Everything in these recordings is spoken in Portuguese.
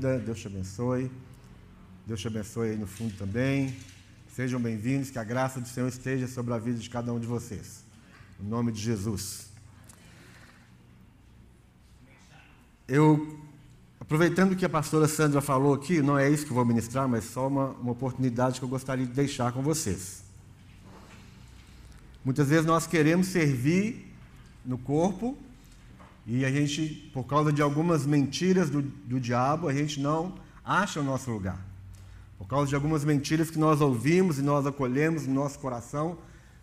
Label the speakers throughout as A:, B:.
A: bem-vinda, Deus te abençoe. Deus te abençoe aí no fundo também. Sejam bem-vindos, que a graça do Senhor esteja sobre a vida de cada um de vocês. Em nome de Jesus. Eu, aproveitando que a pastora Sandra falou aqui, não é isso que vou ministrar, mas só uma, uma oportunidade que eu gostaria de deixar com vocês. Muitas vezes nós queremos servir no corpo e a gente, por causa de algumas mentiras do, do diabo, a gente não acha o nosso lugar. Por causa de algumas mentiras que nós ouvimos e nós acolhemos no nosso coração,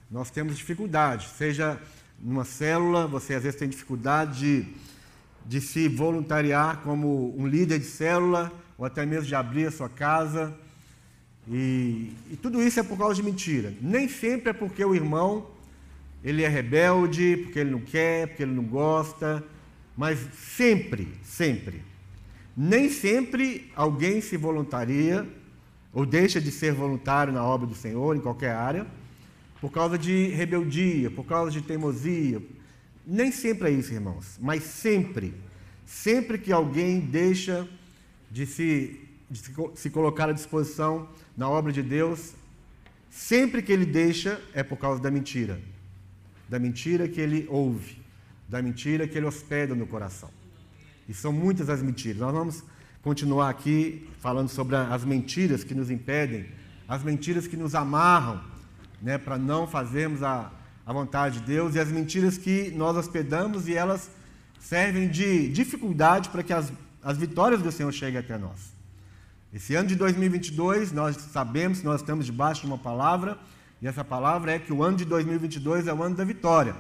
A: nós temos dificuldade. Seja numa célula, você às vezes tem dificuldade de, de se voluntariar como um líder de célula, ou até mesmo de abrir a sua casa. E, e tudo isso é por causa de mentira. Nem sempre é porque o irmão ele é rebelde, porque ele não quer, porque ele não gosta, mas sempre, sempre. Nem sempre alguém se voluntaria ou deixa de ser voluntário na obra do Senhor, em qualquer área, por causa de rebeldia, por causa de teimosia. Nem sempre é isso, irmãos, mas sempre, sempre que alguém deixa de se, de se colocar à disposição na obra de Deus, sempre que ele deixa é por causa da mentira. Da mentira que ele ouve, da mentira que ele hospeda no coração. E são muitas as mentiras. Nós vamos continuar aqui falando sobre as mentiras que nos impedem, as mentiras que nos amarram, né, para não fazermos a, a vontade de Deus, e as mentiras que nós hospedamos e elas servem de dificuldade para que as, as vitórias do Senhor cheguem até nós. Esse ano de 2022, nós sabemos nós estamos debaixo de uma palavra, e essa palavra é que o ano de 2022 é o ano da vitória.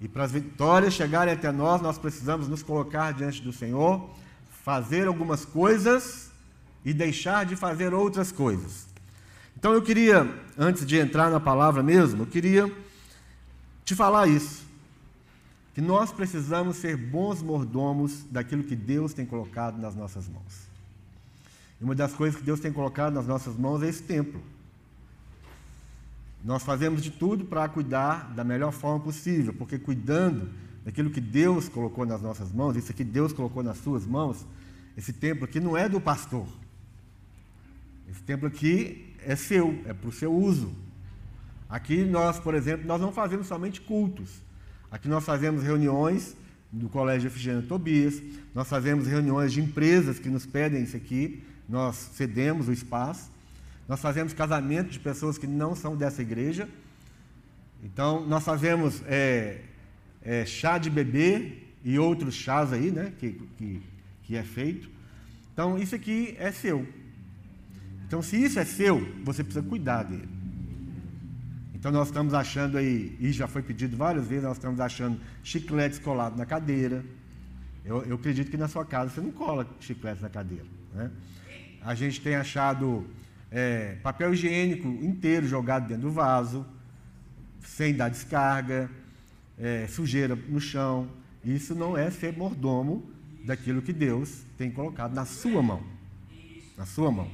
A: E para as vitórias chegarem até nós, nós precisamos nos colocar diante do Senhor fazer algumas coisas e deixar de fazer outras coisas. Então eu queria, antes de entrar na palavra mesmo, eu queria te falar isso. Que nós precisamos ser bons mordomos daquilo que Deus tem colocado nas nossas mãos. E uma das coisas que Deus tem colocado nas nossas mãos é esse templo. Nós fazemos de tudo para cuidar da melhor forma possível, porque cuidando daquilo que Deus colocou nas nossas mãos, isso aqui Deus colocou nas suas mãos, esse templo aqui não é do pastor. Esse templo aqui é seu, é para o seu uso. Aqui nós, por exemplo, nós não fazemos somente cultos. Aqui nós fazemos reuniões do Colégio Efigênio Tobias, nós fazemos reuniões de empresas que nos pedem isso aqui, nós cedemos o espaço. Nós fazemos casamento de pessoas que não são dessa igreja. Então, nós fazemos é, é, chá de bebê e outros chás aí, né, que, que, que é feito. Então, isso aqui é seu. Então, se isso é seu, você precisa cuidar dele. Então, nós estamos achando aí, e já foi pedido várias vezes, nós estamos achando chicletes colados na cadeira. Eu, eu acredito que na sua casa você não cola chicletes na cadeira. Né? A gente tem achado é, papel higiênico inteiro jogado dentro do vaso, sem dar descarga é, sujeira no chão. Isso não é ser mordomo daquilo que Deus tem colocado na sua mão. Na sua mão.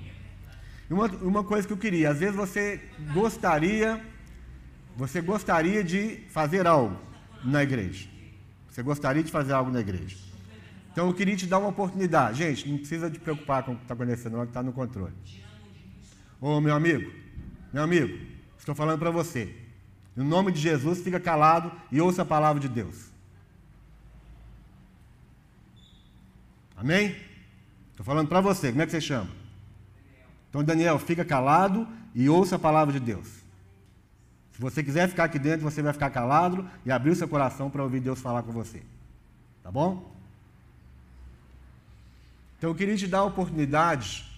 A: Uma, uma coisa que eu queria, às vezes você gostaria, você gostaria de fazer algo na igreja. Você gostaria de fazer algo na igreja. Então eu queria te dar uma oportunidade. Gente, não precisa de preocupar com o que está acontecendo, não, que está no controle. Ô meu amigo, meu amigo, estou falando para você. No nome de Jesus, fica calado e ouça a palavra de Deus. Amém? Estou falando para você, como é que você chama? Então, Daniel, fica calado e ouça a palavra de Deus. Se você quiser ficar aqui dentro, você vai ficar calado e abrir o seu coração para ouvir Deus falar com você. Tá bom? Então, eu queria te dar a oportunidade.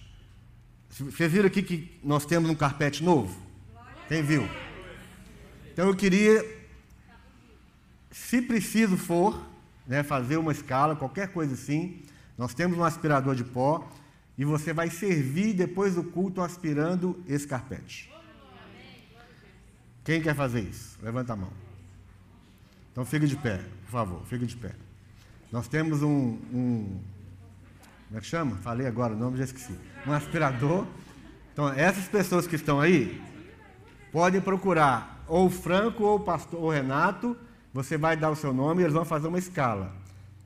A: Vocês viram aqui que nós temos um carpete novo? Quem viu? Então eu queria, se preciso for, né, fazer uma escala, qualquer coisa assim, nós temos um aspirador de pó e você vai servir depois do culto aspirando esse carpete. Quem quer fazer isso? Levanta a mão. Então fique de pé, por favor, fique de pé. Nós temos um, um como é que chama? Falei agora o nome, já esqueci. Um aspirador. Então, essas pessoas que estão aí podem procurar ou Franco ou o pastor ou Renato, você vai dar o seu nome e eles vão fazer uma escala.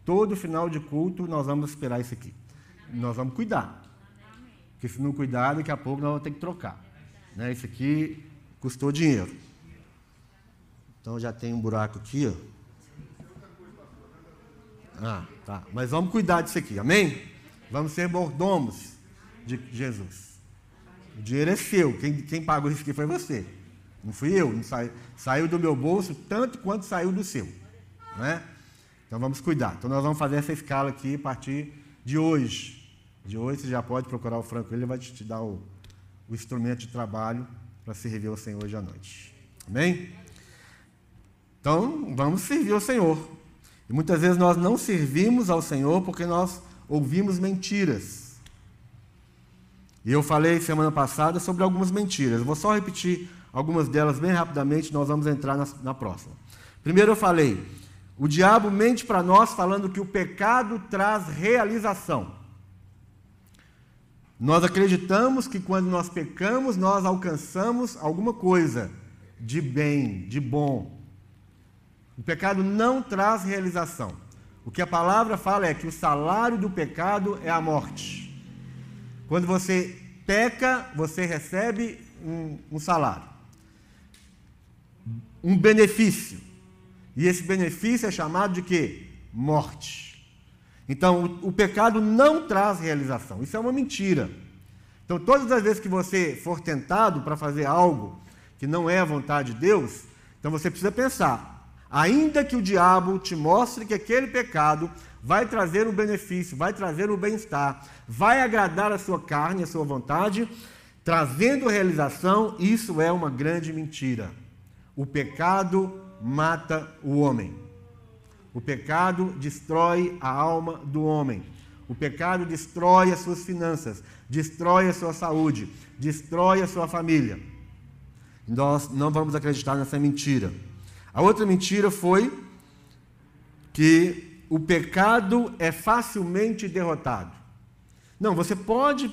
A: Todo final de culto nós vamos esperar isso aqui. nós vamos cuidar. Porque se não cuidar, daqui a pouco nós vamos ter que trocar. Né? Isso aqui custou dinheiro. Então já tem um buraco aqui, ó. Ah, tá. Mas vamos cuidar disso aqui, amém? Vamos ser mordomos de Jesus. O dinheiro é seu. Quem, quem pagou isso aqui foi você. Não fui eu. Não saiu, saiu do meu bolso tanto quanto saiu do seu. Né? Então vamos cuidar. Então nós vamos fazer essa escala aqui a partir de hoje. De hoje você já pode procurar o Franco, ele vai te dar o, o instrumento de trabalho para servir ao Senhor hoje à noite. Amém? Então vamos servir ao Senhor. E muitas vezes nós não servimos ao Senhor porque nós ouvimos mentiras. E eu falei semana passada sobre algumas mentiras. vou só repetir algumas delas bem rapidamente, nós vamos entrar na, na próxima. Primeiro eu falei, o diabo mente para nós falando que o pecado traz realização. Nós acreditamos que quando nós pecamos, nós alcançamos alguma coisa de bem, de bom. O pecado não traz realização. O que a palavra fala é que o salário do pecado é a morte. Quando você peca, você recebe um, um salário, um benefício. E esse benefício é chamado de quê? Morte. Então, o, o pecado não traz realização. Isso é uma mentira. Então, todas as vezes que você for tentado para fazer algo que não é a vontade de Deus, então você precisa pensar: Ainda que o diabo te mostre que aquele pecado vai trazer um benefício, vai trazer um bem-estar, vai agradar a sua carne, a sua vontade, trazendo realização, isso é uma grande mentira. O pecado mata o homem. O pecado destrói a alma do homem. O pecado destrói as suas finanças, destrói a sua saúde, destrói a sua família. Nós não vamos acreditar nessa mentira. A outra mentira foi que o pecado é facilmente derrotado. Não, você pode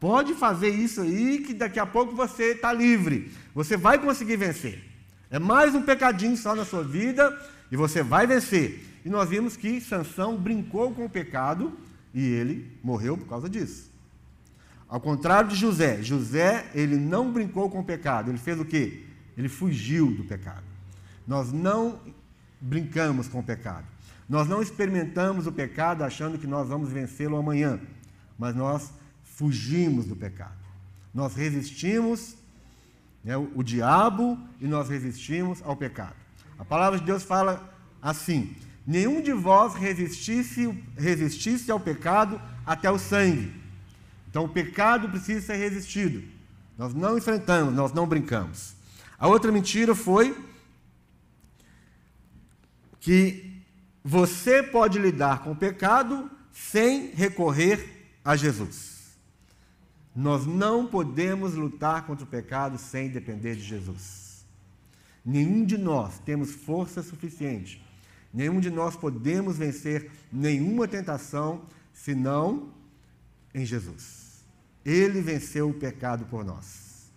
A: pode fazer isso aí que daqui a pouco você está livre. Você vai conseguir vencer. É mais um pecadinho só na sua vida e você vai vencer. E nós vimos que Sansão brincou com o pecado e ele morreu por causa disso. Ao contrário de José, José, ele não brincou com o pecado, ele fez o quê? Ele fugiu do pecado. Nós não brincamos com o pecado. Nós não experimentamos o pecado achando que nós vamos vencê-lo amanhã, mas nós fugimos do pecado. Nós resistimos né, o, o diabo e nós resistimos ao pecado. A palavra de Deus fala assim: nenhum de vós resistisse, resistisse ao pecado até o sangue. Então o pecado precisa ser resistido. Nós não enfrentamos, nós não brincamos. A outra mentira foi que você pode lidar com o pecado sem recorrer a Jesus. Nós não podemos lutar contra o pecado sem depender de Jesus. Nenhum de nós temos força suficiente, nenhum de nós podemos vencer nenhuma tentação senão em Jesus. Ele venceu o pecado por nós.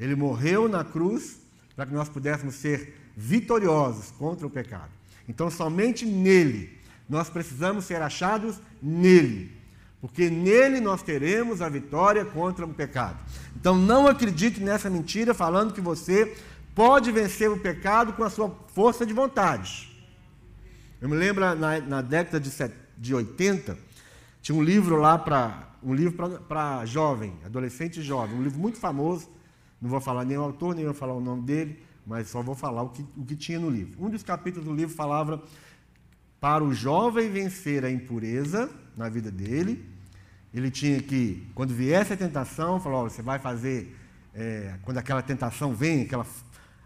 A: Ele morreu na cruz para que nós pudéssemos ser vitoriosos contra o pecado. Então, somente nele, nós precisamos ser achados nele, porque nele nós teremos a vitória contra o pecado. Então, não acredite nessa mentira falando que você pode vencer o pecado com a sua força de vontade. Eu me lembro na, na década de, de 80, tinha um livro lá para um livro para jovem, adolescente e jovem, um livro muito famoso. Não vou falar nem o autor, nem vou falar o nome dele, mas só vou falar o que, o que tinha no livro. Um dos capítulos do livro falava para o jovem vencer a impureza na vida dele, ele tinha que, quando viesse a tentação, falou: você vai fazer, é, quando aquela tentação vem, aquela,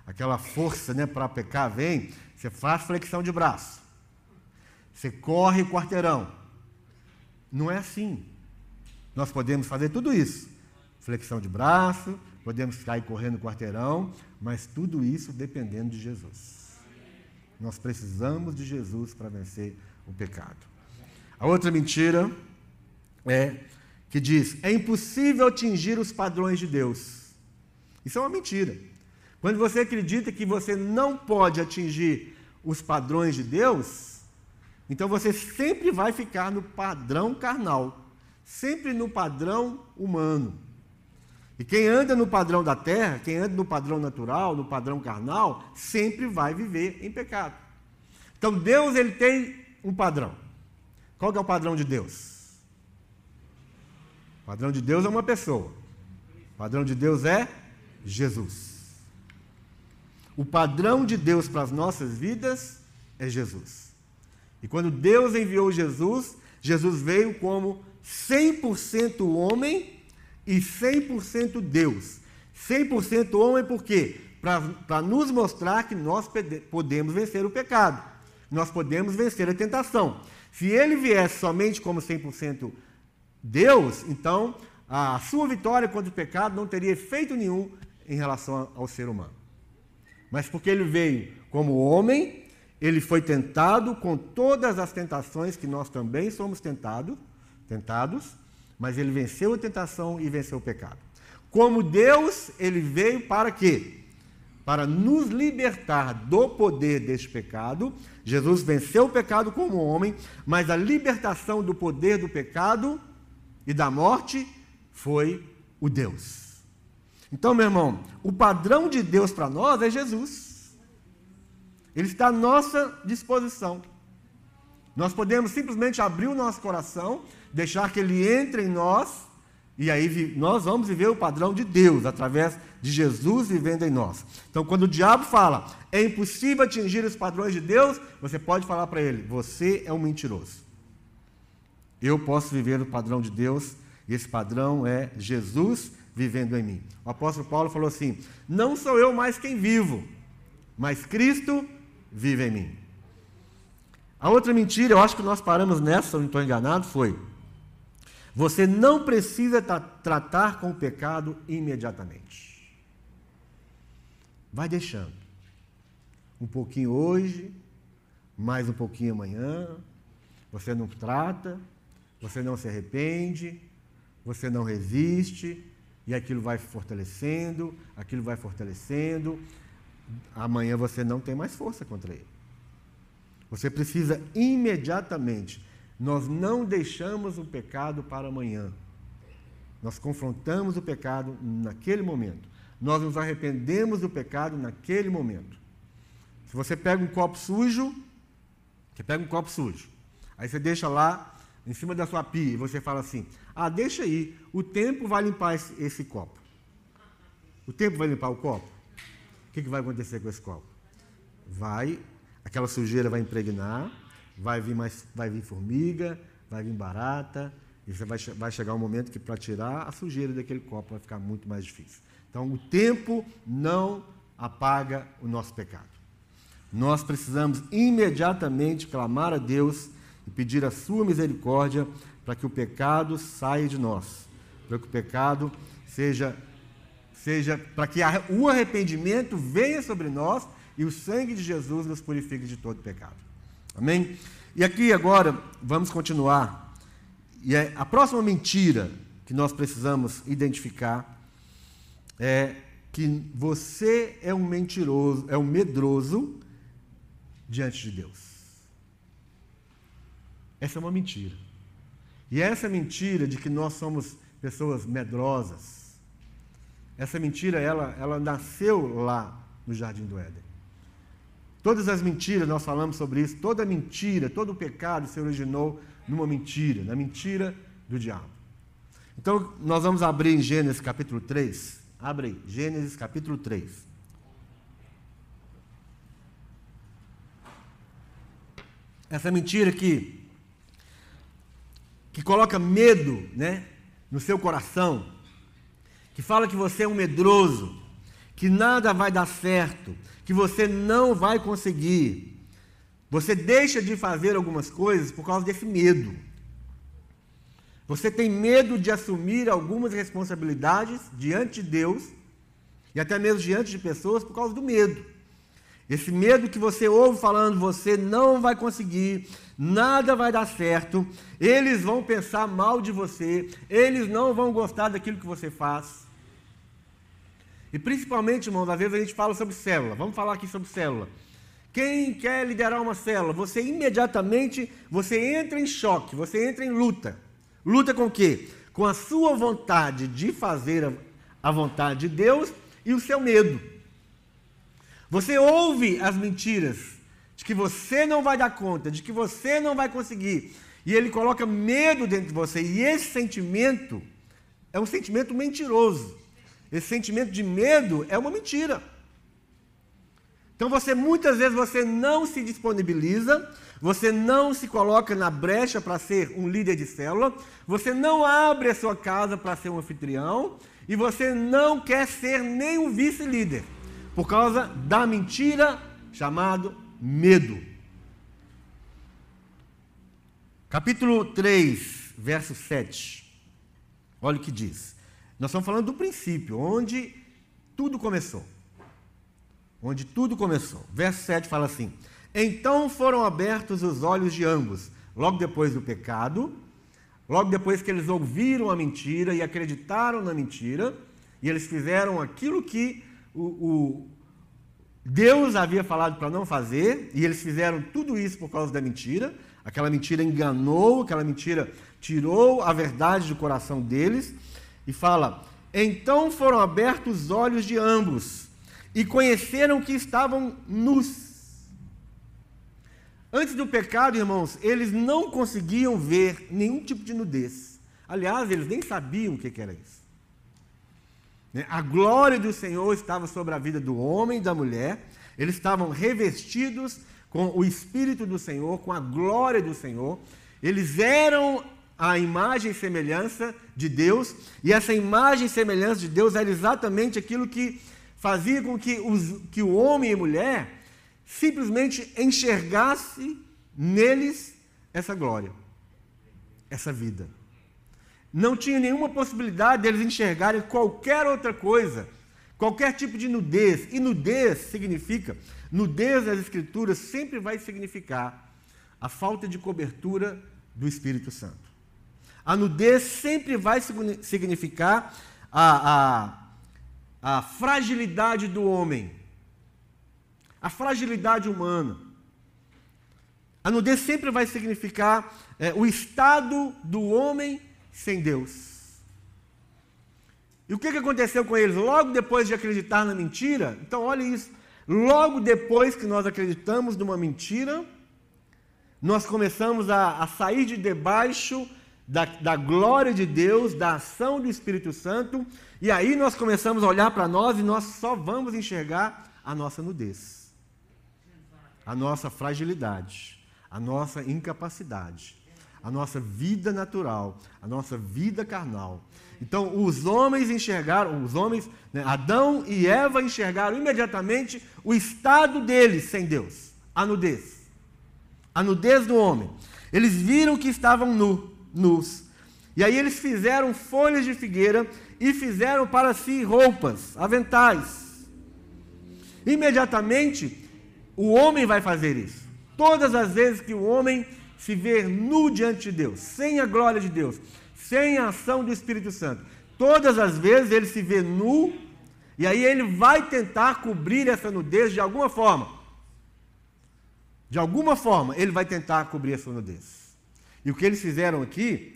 A: aquela força né, para pecar vem, você faz flexão de braço, você corre o quarteirão. Não é assim. Nós podemos fazer tudo isso: flexão de braço, podemos sair correndo o quarteirão, mas tudo isso dependendo de Jesus. Nós precisamos de Jesus para vencer o pecado. A outra mentira é que diz: é impossível atingir os padrões de Deus. Isso é uma mentira. Quando você acredita que você não pode atingir os padrões de Deus, então você sempre vai ficar no padrão carnal. sempre no padrão humano. E quem anda no padrão da terra, quem anda no padrão natural, no padrão carnal, sempre vai viver em pecado. Então Deus ele tem um padrão. Qual é o padrão de Deus? O padrão de Deus é uma pessoa. O padrão de Deus é Jesus. O padrão de Deus para as nossas vidas é Jesus. E quando Deus enviou Jesus, Jesus veio como 100% homem e 100% Deus. 100% homem por quê? Para nos mostrar que nós podemos vencer o pecado. Nós podemos vencer a tentação. Se ele viesse somente como 100% Deus, então a sua vitória contra o pecado não teria efeito nenhum em relação ao ser humano. Mas porque ele veio como homem, ele foi tentado com todas as tentações que nós também somos tentado, tentados, mas ele venceu a tentação e venceu o pecado. Como Deus, ele veio para quê? Para nos libertar do poder deste pecado. Jesus venceu o pecado como homem, mas a libertação do poder do pecado e da morte foi o Deus. Então, meu irmão, o padrão de Deus para nós é Jesus. Ele está à nossa disposição. Nós podemos simplesmente abrir o nosso coração deixar que Ele entre em nós, e aí nós vamos viver o padrão de Deus, através de Jesus vivendo em nós. Então, quando o diabo fala, é impossível atingir os padrões de Deus, você pode falar para ele, você é um mentiroso. Eu posso viver o padrão de Deus, e esse padrão é Jesus vivendo em mim. O apóstolo Paulo falou assim: Não sou eu mais quem vivo, mas Cristo vive em mim. A outra mentira, eu acho que nós paramos nessa, não estou enganado, foi: você não precisa tra tratar com o pecado imediatamente. Vai deixando. Um pouquinho hoje, mais um pouquinho amanhã. Você não trata, você não se arrepende, você não resiste, e aquilo vai fortalecendo, aquilo vai fortalecendo. Amanhã você não tem mais força contra ele. Você precisa imediatamente nós não deixamos o pecado para amanhã. Nós confrontamos o pecado naquele momento. Nós nos arrependemos do pecado naquele momento. Se você pega um copo sujo, você pega um copo sujo, aí você deixa lá em cima da sua pia e você fala assim: ah, deixa aí, o tempo vai limpar esse, esse copo. O tempo vai limpar o copo? O que, que vai acontecer com esse copo? Vai, aquela sujeira vai impregnar, vai vir mais, vai vir formiga, vai vir barata, e vai, vai chegar um momento que para tirar a sujeira daquele copo vai ficar muito mais difícil. Então, o tempo não apaga o nosso pecado. Nós precisamos imediatamente clamar a Deus e pedir a sua misericórdia para que o pecado saia de nós, para que o pecado seja seja para que o arrependimento venha sobre nós e o sangue de Jesus nos purifique de todo pecado. Amém? E aqui agora vamos continuar. E é a próxima mentira que nós precisamos identificar é que você é um mentiroso, é um medroso diante de Deus. Essa é uma mentira. E essa mentira de que nós somos pessoas medrosas, essa mentira ela, ela nasceu lá no Jardim do Éden. Todas as mentiras, nós falamos sobre isso, toda mentira, todo o pecado se originou numa mentira, na mentira do diabo. Então, nós vamos abrir em Gênesis capítulo 3. Abre aí, Gênesis capítulo 3. Essa mentira que, que coloca medo né, no seu coração, que fala que você é um medroso, que nada vai dar certo, que você não vai conseguir. Você deixa de fazer algumas coisas por causa desse medo. Você tem medo de assumir algumas responsabilidades diante de Deus e até mesmo diante de pessoas por causa do medo. Esse medo que você ouve falando, você não vai conseguir, nada vai dar certo, eles vão pensar mal de você, eles não vão gostar daquilo que você faz. E principalmente, irmãos, às vezes a gente fala sobre célula. Vamos falar aqui sobre célula. Quem quer liderar uma célula, você imediatamente, você entra em choque, você entra em luta. Luta com o quê? Com a sua vontade de fazer a vontade de Deus e o seu medo. Você ouve as mentiras de que você não vai dar conta, de que você não vai conseguir, e ele coloca medo dentro de você, e esse sentimento é um sentimento mentiroso. Esse sentimento de medo é uma mentira. Então você muitas vezes você não se disponibiliza, você não se coloca na brecha para ser um líder de célula, você não abre a sua casa para ser um anfitrião e você não quer ser nem um vice-líder, por causa da mentira chamado medo. Capítulo 3, verso 7. Olha o que diz. Nós estamos falando do princípio, onde tudo começou onde tudo começou. Verso 7 fala assim: Então foram abertos os olhos de ambos, logo depois do pecado, logo depois que eles ouviram a mentira e acreditaram na mentira, e eles fizeram aquilo que o, o Deus havia falado para não fazer, e eles fizeram tudo isso por causa da mentira. Aquela mentira enganou, aquela mentira tirou a verdade do coração deles, e fala: Então foram abertos os olhos de ambos e conheceram que estavam nus. Antes do pecado, irmãos, eles não conseguiam ver nenhum tipo de nudez. Aliás, eles nem sabiam o que era isso. Né? A glória do Senhor estava sobre a vida do homem e da mulher. Eles estavam revestidos com o Espírito do Senhor, com a glória do Senhor. Eles eram a imagem e semelhança de Deus, e essa imagem e semelhança de Deus era exatamente aquilo que fazia com que, os, que o homem e mulher simplesmente enxergasse neles essa glória, essa vida. Não tinha nenhuma possibilidade deles enxergarem qualquer outra coisa, qualquer tipo de nudez. E nudez significa, nudez das Escrituras sempre vai significar a falta de cobertura do Espírito Santo. A nudez sempre vai significar a, a a fragilidade do homem, a fragilidade humana. A nudez sempre vai significar é, o estado do homem sem Deus. E o que, que aconteceu com eles? Logo depois de acreditar na mentira, então olha isso. Logo depois que nós acreditamos numa mentira, nós começamos a, a sair de debaixo da, da glória de Deus, da ação do Espírito Santo, e aí nós começamos a olhar para nós e nós só vamos enxergar a nossa nudez, a nossa fragilidade, a nossa incapacidade, a nossa vida natural, a nossa vida carnal. Então, os homens enxergaram, os homens, né, Adão e Eva enxergaram imediatamente o estado deles sem Deus, a nudez. A nudez do homem. Eles viram que estavam nu nus. E aí eles fizeram folhas de figueira e fizeram para si roupas, aventais. Imediatamente, o homem vai fazer isso. Todas as vezes que o homem se vê nu diante de Deus, sem a glória de Deus, sem a ação do Espírito Santo, todas as vezes ele se vê nu, e aí ele vai tentar cobrir essa nudez de alguma forma. De alguma forma, ele vai tentar cobrir essa nudez. E o que eles fizeram aqui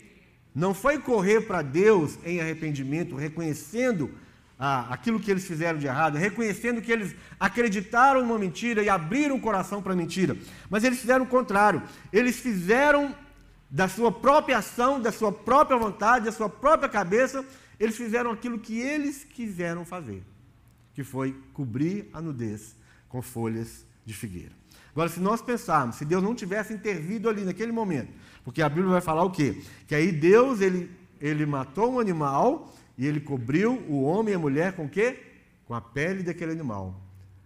A: não foi correr para Deus em arrependimento, reconhecendo ah, aquilo que eles fizeram de errado, reconhecendo que eles acreditaram numa mentira e abriram o coração para a mentira. Mas eles fizeram o contrário. Eles fizeram da sua própria ação, da sua própria vontade, da sua própria cabeça, eles fizeram aquilo que eles quiseram fazer, que foi cobrir a nudez com folhas de figueira. Agora, se nós pensarmos, se Deus não tivesse intervido ali naquele momento, porque a Bíblia vai falar o quê? Que aí Deus, ele, ele matou um animal e ele cobriu o homem e a mulher com o quê? Com a pele daquele animal.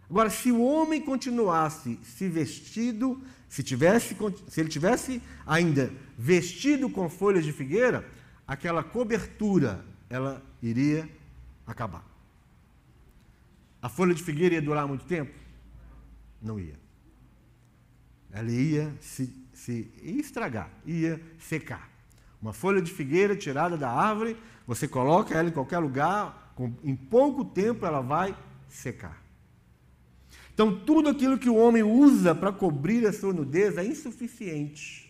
A: Agora, se o homem continuasse se vestido, se, tivesse, se ele tivesse ainda vestido com folhas de figueira, aquela cobertura, ela iria acabar. A folha de figueira ia durar muito tempo? Não ia. Ela ia se se estragar, ia secar. Uma folha de figueira tirada da árvore, você coloca ela em qualquer lugar, com, em pouco tempo ela vai secar. Então, tudo aquilo que o homem usa para cobrir a sua nudez é insuficiente.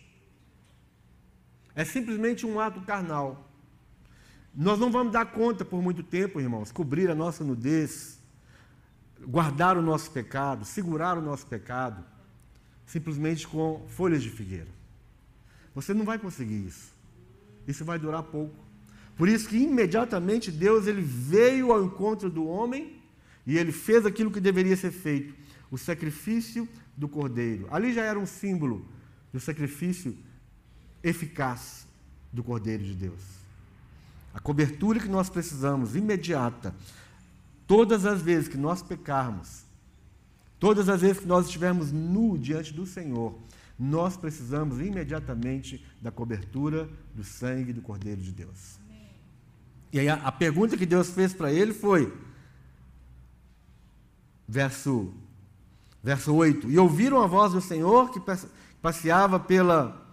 A: É simplesmente um ato carnal. Nós não vamos dar conta por muito tempo, irmãos, cobrir a nossa nudez, guardar o nosso pecado, segurar o nosso pecado, simplesmente com folhas de figueira. Você não vai conseguir isso. Isso vai durar pouco. Por isso que imediatamente Deus ele veio ao encontro do homem e ele fez aquilo que deveria ser feito, o sacrifício do cordeiro. Ali já era um símbolo do sacrifício eficaz do cordeiro de Deus. A cobertura que nós precisamos imediata, todas as vezes que nós pecarmos, todas as vezes que nós estivermos nu diante do Senhor, nós precisamos imediatamente da cobertura do sangue do Cordeiro de Deus. E aí a, a pergunta que Deus fez para ele foi, verso, verso 8: E ouviram a voz do Senhor que passeava pela,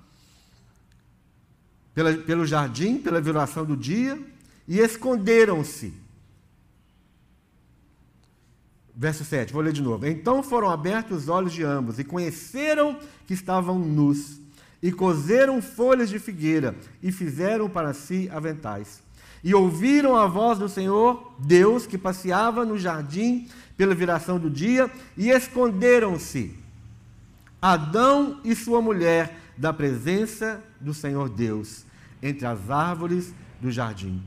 A: pela, pelo jardim, pela viração do dia, e esconderam-se. Verso 7, vou ler de novo. Então foram abertos os olhos de ambos e conheceram que estavam nus, e coseram folhas de figueira e fizeram para si aventais e ouviram a voz do Senhor Deus que passeava no jardim pela viração do dia e esconderam-se Adão e sua mulher da presença do Senhor Deus entre as árvores do jardim.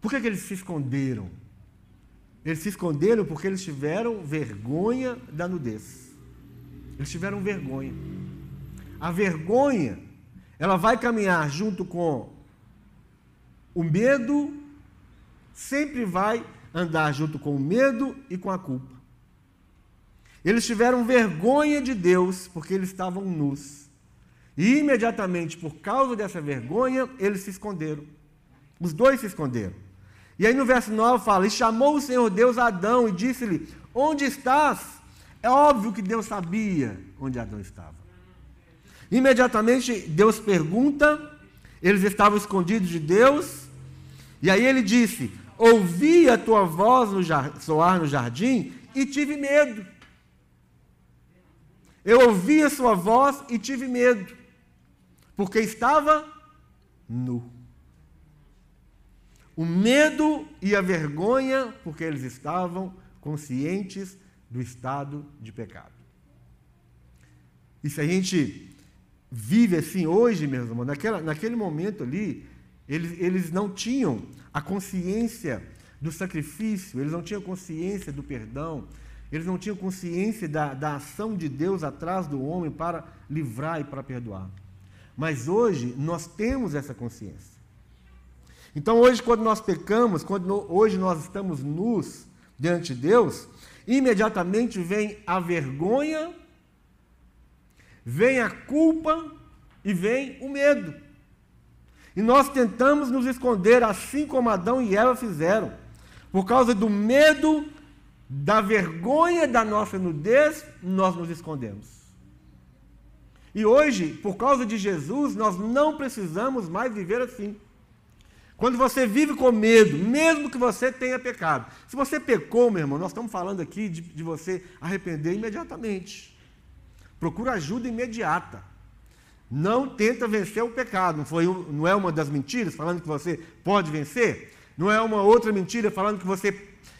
A: Por que, que eles se esconderam? Eles se esconderam porque eles tiveram vergonha da nudez. Eles tiveram vergonha. A vergonha, ela vai caminhar junto com o medo sempre vai andar junto com o medo e com a culpa. Eles tiveram vergonha de Deus porque eles estavam nus. E imediatamente, por causa dessa vergonha, eles se esconderam. Os dois se esconderam. E aí no verso 9 fala: E chamou o Senhor Deus Adão e disse-lhe: Onde estás? É óbvio que Deus sabia onde Adão estava. Imediatamente Deus pergunta, eles estavam escondidos de Deus, e aí ele disse: Ouvi a tua voz no soar no jardim e tive medo. Eu ouvi a sua voz e tive medo, porque estava nu. O medo e a vergonha, porque eles estavam conscientes do estado de pecado. E se a gente vive assim hoje, meus irmãos, naquela, naquele momento ali, eles, eles não tinham a consciência do sacrifício, eles não tinham consciência do perdão, eles não tinham consciência da, da ação de Deus atrás do homem para livrar e para perdoar. Mas hoje nós temos essa consciência. Então hoje, quando nós pecamos, quando hoje nós estamos nus diante de Deus, imediatamente vem a vergonha, vem a culpa e vem o medo. E nós tentamos nos esconder, assim como Adão e Eva fizeram, por causa do medo, da vergonha da nossa nudez, nós nos escondemos. E hoje, por causa de Jesus, nós não precisamos mais viver assim. Quando você vive com medo, mesmo que você tenha pecado. Se você pecou, meu irmão, nós estamos falando aqui de, de você arrepender imediatamente. Procura ajuda imediata. Não tenta vencer o pecado. Não, foi, não é uma das mentiras falando que você pode vencer? Não é uma outra mentira falando que você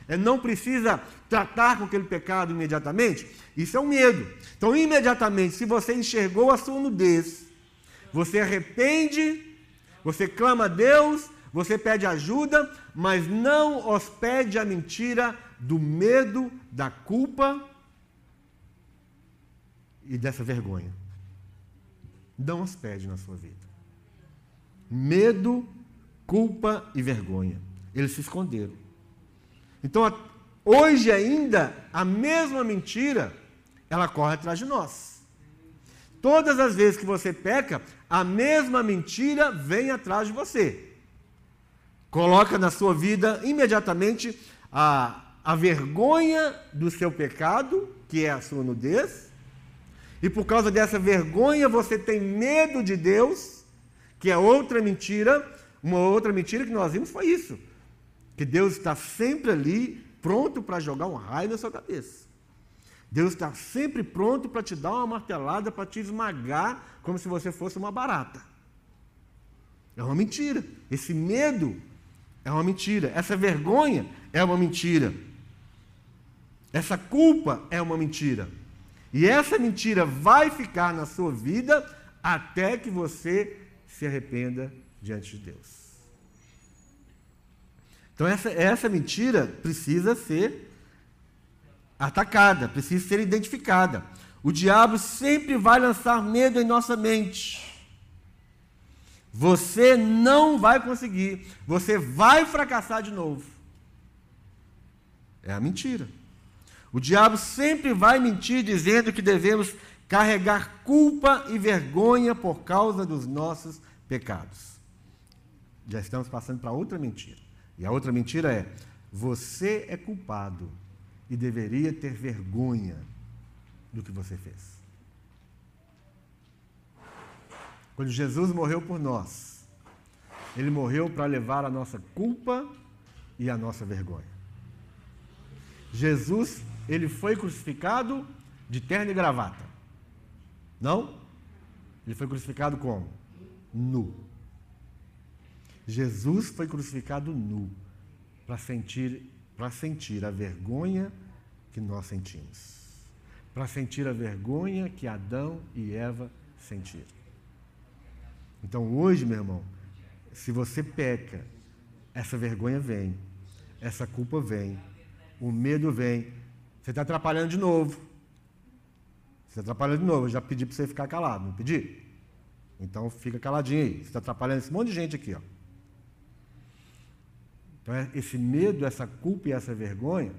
A: é, não precisa tratar com aquele pecado imediatamente? Isso é um medo. Então, imediatamente, se você enxergou a sua nudez, você arrepende, você clama a Deus, você pede ajuda, mas não hospede a mentira do medo, da culpa e dessa vergonha não hospede na sua vida. Medo, culpa e vergonha. Eles se esconderam. Então, hoje ainda, a mesma mentira, ela corre atrás de nós. Todas as vezes que você peca, a mesma mentira vem atrás de você. Coloca na sua vida imediatamente a, a vergonha do seu pecado, que é a sua nudez, e por causa dessa vergonha você tem medo de Deus, que é outra mentira. Uma outra mentira que nós vimos foi isso: que Deus está sempre ali, pronto para jogar um raio na sua cabeça. Deus está sempre pronto para te dar uma martelada, para te esmagar, como se você fosse uma barata. É uma mentira. Esse medo é uma mentira. Essa vergonha é uma mentira. Essa culpa é uma mentira. E essa mentira vai ficar na sua vida até que você se arrependa diante de Deus. Então, essa, essa mentira precisa ser atacada, precisa ser identificada. O diabo sempre vai lançar medo em nossa mente. Você não vai conseguir, você vai fracassar de novo. É a mentira. O diabo sempre vai mentir dizendo que devemos carregar culpa e vergonha por causa dos nossos pecados. Já estamos passando para outra mentira. E a outra mentira é: você é culpado e deveria ter vergonha do que você fez. Quando Jesus morreu por nós, ele morreu para levar a nossa culpa e a nossa vergonha. Jesus, ele foi crucificado de terno e gravata. Não? Ele foi crucificado como? Nu. Jesus foi crucificado nu para sentir, para sentir a vergonha que nós sentimos. Para sentir a vergonha que Adão e Eva sentiram. Então hoje, meu irmão, se você peca, essa vergonha vem, essa culpa vem, o medo vem. Você está atrapalhando de novo. Você está atrapalhando de novo. Eu já pedi para você ficar calado, não pedi? Então fica caladinho aí. Você está atrapalhando esse monte de gente aqui, ó. Então é, esse medo, essa culpa e essa vergonha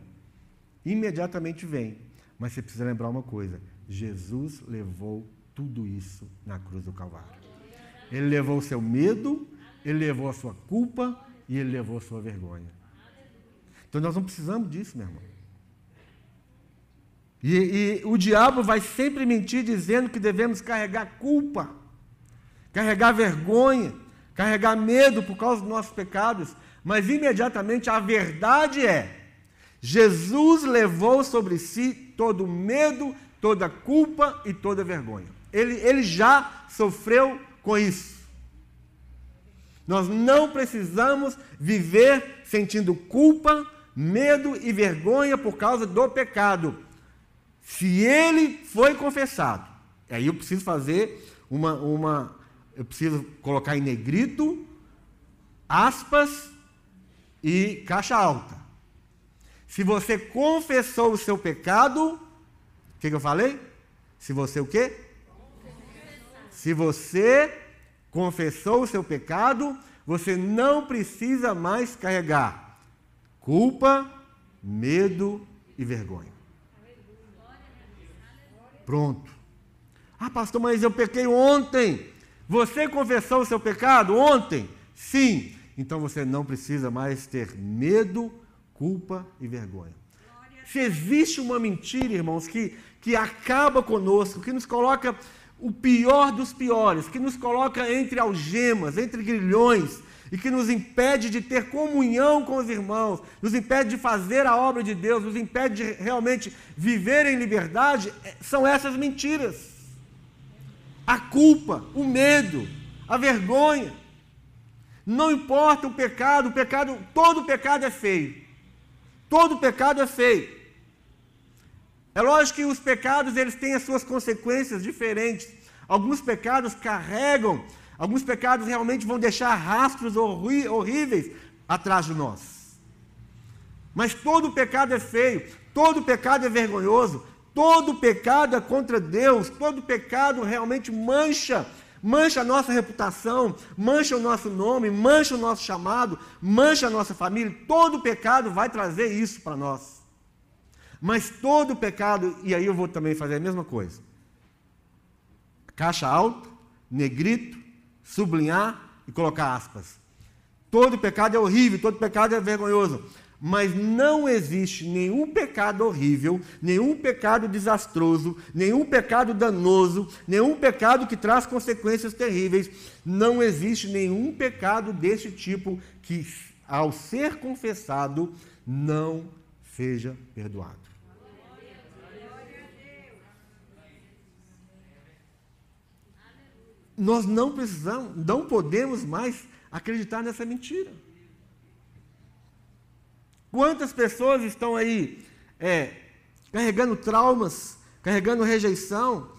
A: imediatamente vem. Mas você precisa lembrar uma coisa: Jesus levou tudo isso na cruz do Calvário. Ele levou o seu medo, ele levou a sua culpa e ele levou a sua vergonha. Então nós não precisamos disso, meu irmão. E, e, o diabo vai sempre mentir dizendo que devemos carregar culpa, carregar vergonha, carregar medo por causa dos nossos pecados, mas imediatamente a verdade é: Jesus levou sobre si todo medo, toda culpa e toda vergonha. Ele, ele já sofreu com isso. Nós não precisamos viver sentindo culpa, medo e vergonha por causa do pecado. Se ele foi confessado, aí eu preciso fazer uma, uma eu preciso colocar em negrito, aspas e caixa alta. Se você confessou o seu pecado, o que, que eu falei? Se você o quê? Se você confessou o seu pecado, você não precisa mais carregar culpa, medo e vergonha. Pronto. Ah, pastor, mas eu pequei ontem. Você confessou o seu pecado ontem? Sim. Então você não precisa mais ter medo, culpa e vergonha. Se existe uma mentira, irmãos, que, que acaba conosco, que nos coloca o pior dos piores, que nos coloca entre algemas, entre grilhões, e que nos impede de ter comunhão com os irmãos, nos impede de fazer a obra de Deus, nos impede de realmente viver em liberdade, é, são essas mentiras. A culpa, o medo, a vergonha. Não importa o pecado, o pecado, todo pecado é feio. Todo pecado é feio. É lógico que os pecados eles têm as suas consequências diferentes. Alguns pecados carregam, alguns pecados realmente vão deixar rastros horríveis atrás de nós. Mas todo pecado é feio, todo pecado é vergonhoso, todo pecado é contra Deus, todo pecado realmente mancha, mancha a nossa reputação, mancha o nosso nome, mancha o nosso chamado, mancha a nossa família. Todo pecado vai trazer isso para nós. Mas todo pecado, e aí eu vou também fazer a mesma coisa. Caixa alta, negrito, sublinhar e colocar aspas. Todo pecado é horrível, todo pecado é vergonhoso. Mas não existe nenhum pecado horrível, nenhum pecado desastroso, nenhum pecado danoso, nenhum pecado que traz consequências terríveis. Não existe nenhum pecado desse tipo que, ao ser confessado, não seja perdoado. Nós não precisamos, não podemos mais acreditar nessa mentira. Quantas pessoas estão aí é, carregando traumas, carregando rejeição,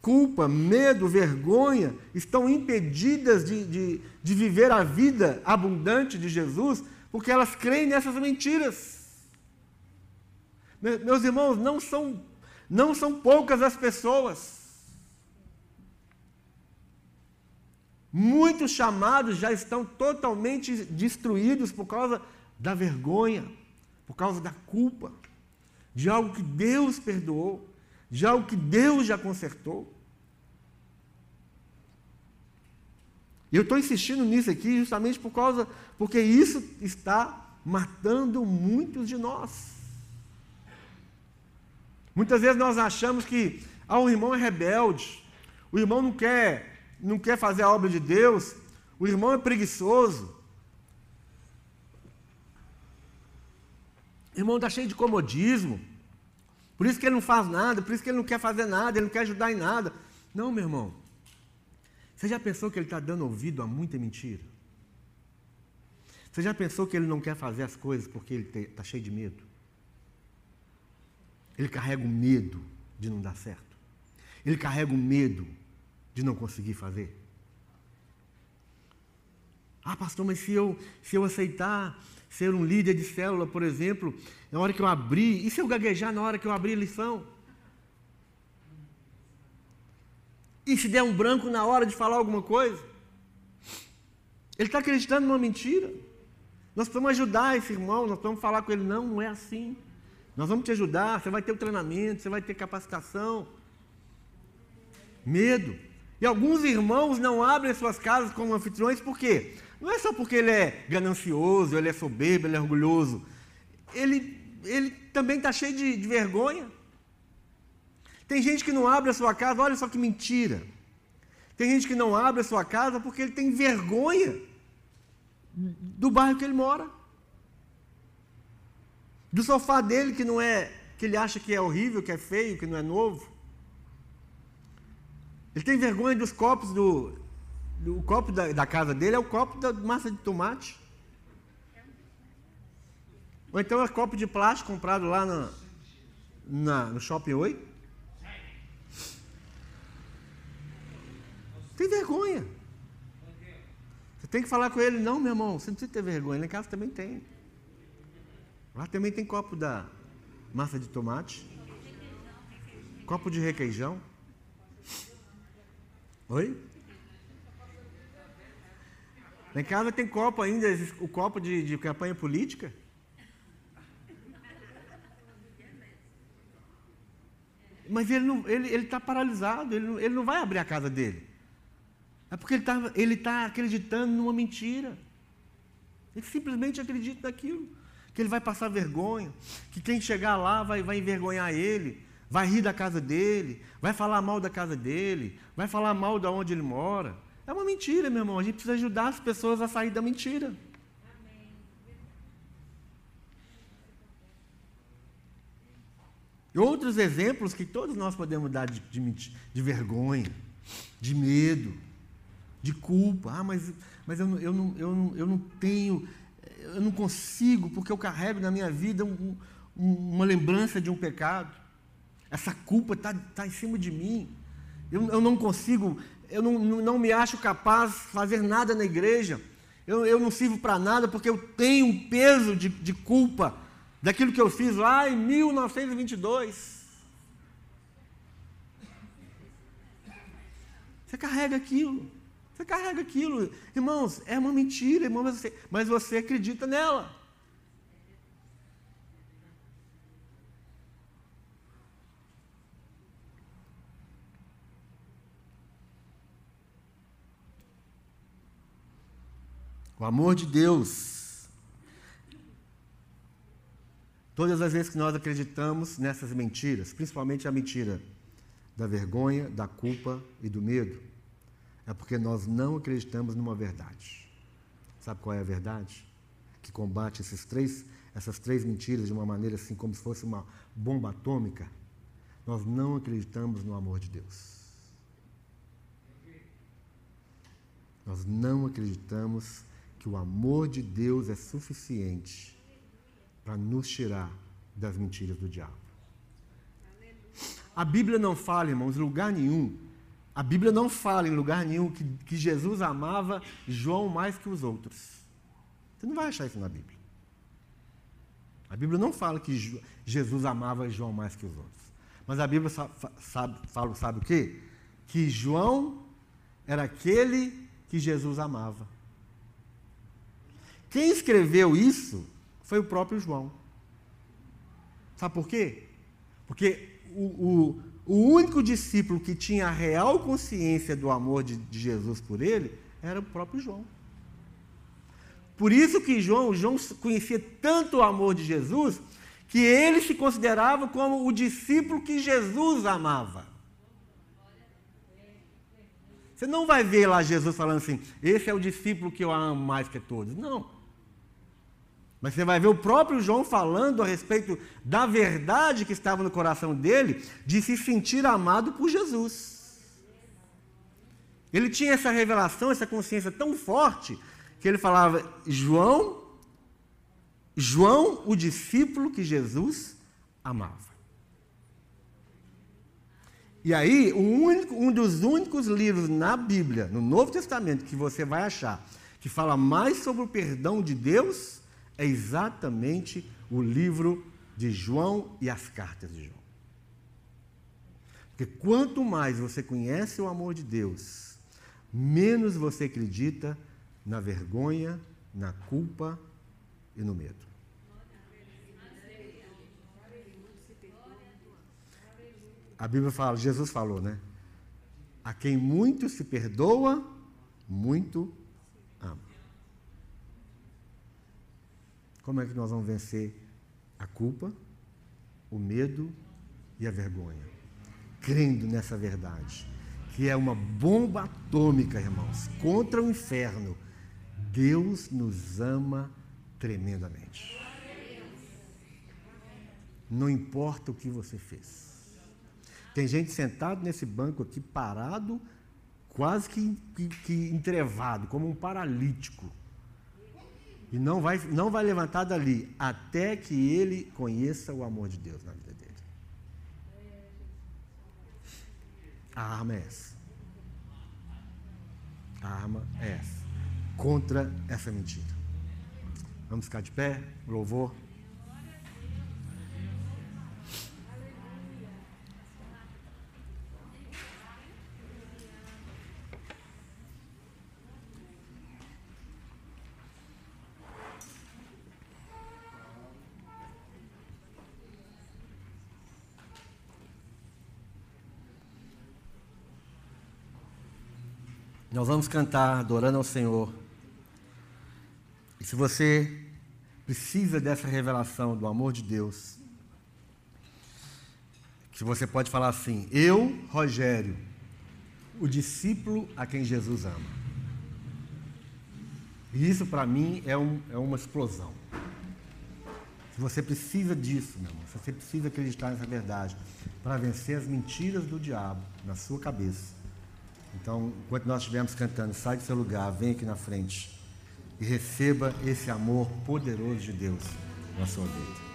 A: culpa, medo, vergonha, estão impedidas de, de, de viver a vida abundante de Jesus porque elas creem nessas mentiras. Meus irmãos, não são, não são poucas as pessoas. Muitos chamados já estão totalmente destruídos por causa da vergonha, por causa da culpa, de algo que Deus perdoou, de algo que Deus já consertou. E eu estou insistindo nisso aqui justamente por causa, porque isso está matando muitos de nós. Muitas vezes nós achamos que ah, o irmão é rebelde, o irmão não quer, não quer fazer a obra de Deus, o irmão é preguiçoso, O irmão está cheio de comodismo. Por isso que ele não faz nada, por isso que ele não quer fazer nada, ele não quer ajudar em nada. Não, meu irmão. Você já pensou que ele está dando ouvido a muita mentira? Você já pensou que ele não quer fazer as coisas porque ele está cheio de medo? Ele carrega o medo de não dar certo. Ele carrega o medo de não conseguir fazer. Ah, pastor, mas se eu, se eu aceitar ser um líder de célula, por exemplo, na hora que eu abrir, e se eu gaguejar na hora que eu abrir a lição? E se der um branco na hora de falar alguma coisa? Ele está acreditando numa mentira. Nós precisamos ajudar esse irmão, nós precisamos falar com ele, não, não é assim. Nós vamos te ajudar, você vai ter o treinamento, você vai ter capacitação. Medo. E alguns irmãos não abrem suas casas como anfitriões, por quê? Não é só porque ele é ganancioso, ele é soberbo, ele é orgulhoso. Ele, ele também está cheio de, de vergonha. Tem gente que não abre a sua casa, olha só que mentira. Tem gente que não abre a sua casa porque ele tem vergonha do bairro que ele mora. Do sofá dele que não é, que ele acha que é horrível, que é feio, que não é novo. Ele tem vergonha dos copos do, o copo da, da, casa dele é o copo da massa de tomate. Ou então é copo de plástico comprado lá no, na, no Shopping Oi. Tem vergonha. Você tem que falar com ele, não, meu irmão, você não precisa ter vergonha. Lá em casa também tem. Lá também tem copo da massa de tomate. Copo de requeijão. Oi? Lá em casa tem copo ainda, o copo de, de campanha política. Mas ele está ele, ele tá paralisado, ele não, ele não vai abrir a casa dele. É porque ele está ele tá acreditando numa mentira. Ele simplesmente acredita naquilo. Que ele vai passar vergonha, que quem chegar lá vai, vai envergonhar ele, vai rir da casa dele, vai falar mal da casa dele, vai falar mal de onde ele mora. É uma mentira, meu irmão. A gente precisa ajudar as pessoas a sair da mentira. E outros exemplos que todos nós podemos dar de, de, de, vergonha, de medo, de culpa. Ah, mas, mas eu, eu, não, eu, não, eu não tenho, eu não consigo, porque eu carrego na minha vida um, um, uma lembrança de um pecado. Essa culpa está tá em cima de mim. Eu, eu não consigo eu não, não me acho capaz de fazer nada na igreja, eu, eu não sirvo para nada porque eu tenho um peso de, de culpa daquilo que eu fiz lá em 1922. Você carrega aquilo. Você carrega aquilo. Irmãos, é uma mentira, irmão, mas você, mas você acredita nela. O amor de Deus. Todas as vezes que nós acreditamos nessas mentiras, principalmente a mentira da vergonha, da culpa e do medo, é porque nós não acreditamos numa verdade. Sabe qual é a verdade? Que combate esses três, essas três mentiras de uma maneira assim como se fosse uma bomba atômica. Nós não acreditamos no amor de Deus. Nós não acreditamos que o amor de Deus é suficiente para nos tirar das mentiras do diabo. A Bíblia não fala, irmãos, em lugar nenhum. A Bíblia não fala em lugar nenhum que, que Jesus amava João mais que os outros. Você não vai achar isso na Bíblia. A Bíblia não fala que Jesus amava João mais que os outros. Mas a Bíblia sabe, sabe, fala, sabe o quê? Que João era aquele que Jesus amava. Quem escreveu isso foi o próprio João. Sabe por quê? Porque o, o, o único discípulo que tinha a real consciência do amor de, de Jesus por ele era o próprio João. Por isso que João, João conhecia tanto o amor de Jesus, que ele se considerava como o discípulo que Jesus amava. Você não vai ver lá Jesus falando assim, esse é o discípulo que eu amo mais que todos. Não. Mas você vai ver o próprio João falando a respeito da verdade que estava no coração dele, de se sentir amado por Jesus. Ele tinha essa revelação, essa consciência tão forte, que ele falava: João, João, o discípulo que Jesus amava. E aí, único, um dos únicos livros na Bíblia, no Novo Testamento, que você vai achar, que fala mais sobre o perdão de Deus, é exatamente o livro de João e as cartas de João. Porque quanto mais você conhece o amor de Deus, menos você acredita na vergonha, na culpa e no medo. A Bíblia fala, Jesus falou, né? A quem muito se perdoa, muito ama. Como é que nós vamos vencer a culpa, o medo e a vergonha? Crendo nessa verdade, que é uma bomba atômica, irmãos, contra o inferno Deus nos ama tremendamente. Não importa o que você fez. Tem gente sentado nesse banco aqui, parado, quase que, que, que entrevado, como um paralítico. E não vai, não vai levantar dali até que ele conheça o amor de Deus na vida dele. A arma é essa. A arma é essa contra essa mentira. Vamos ficar de pé, louvor. Nós vamos cantar adorando ao Senhor. E se você precisa dessa revelação do amor de Deus, que você pode falar assim: Eu, Rogério, o discípulo a quem Jesus ama. E isso para mim é, um, é uma explosão. Se você precisa disso, meu irmão, se você precisa acreditar nessa verdade para vencer as mentiras do diabo na sua cabeça. Então, enquanto nós estivermos cantando, sai do seu lugar, vem aqui na frente e receba esse amor poderoso de Deus na sua vida.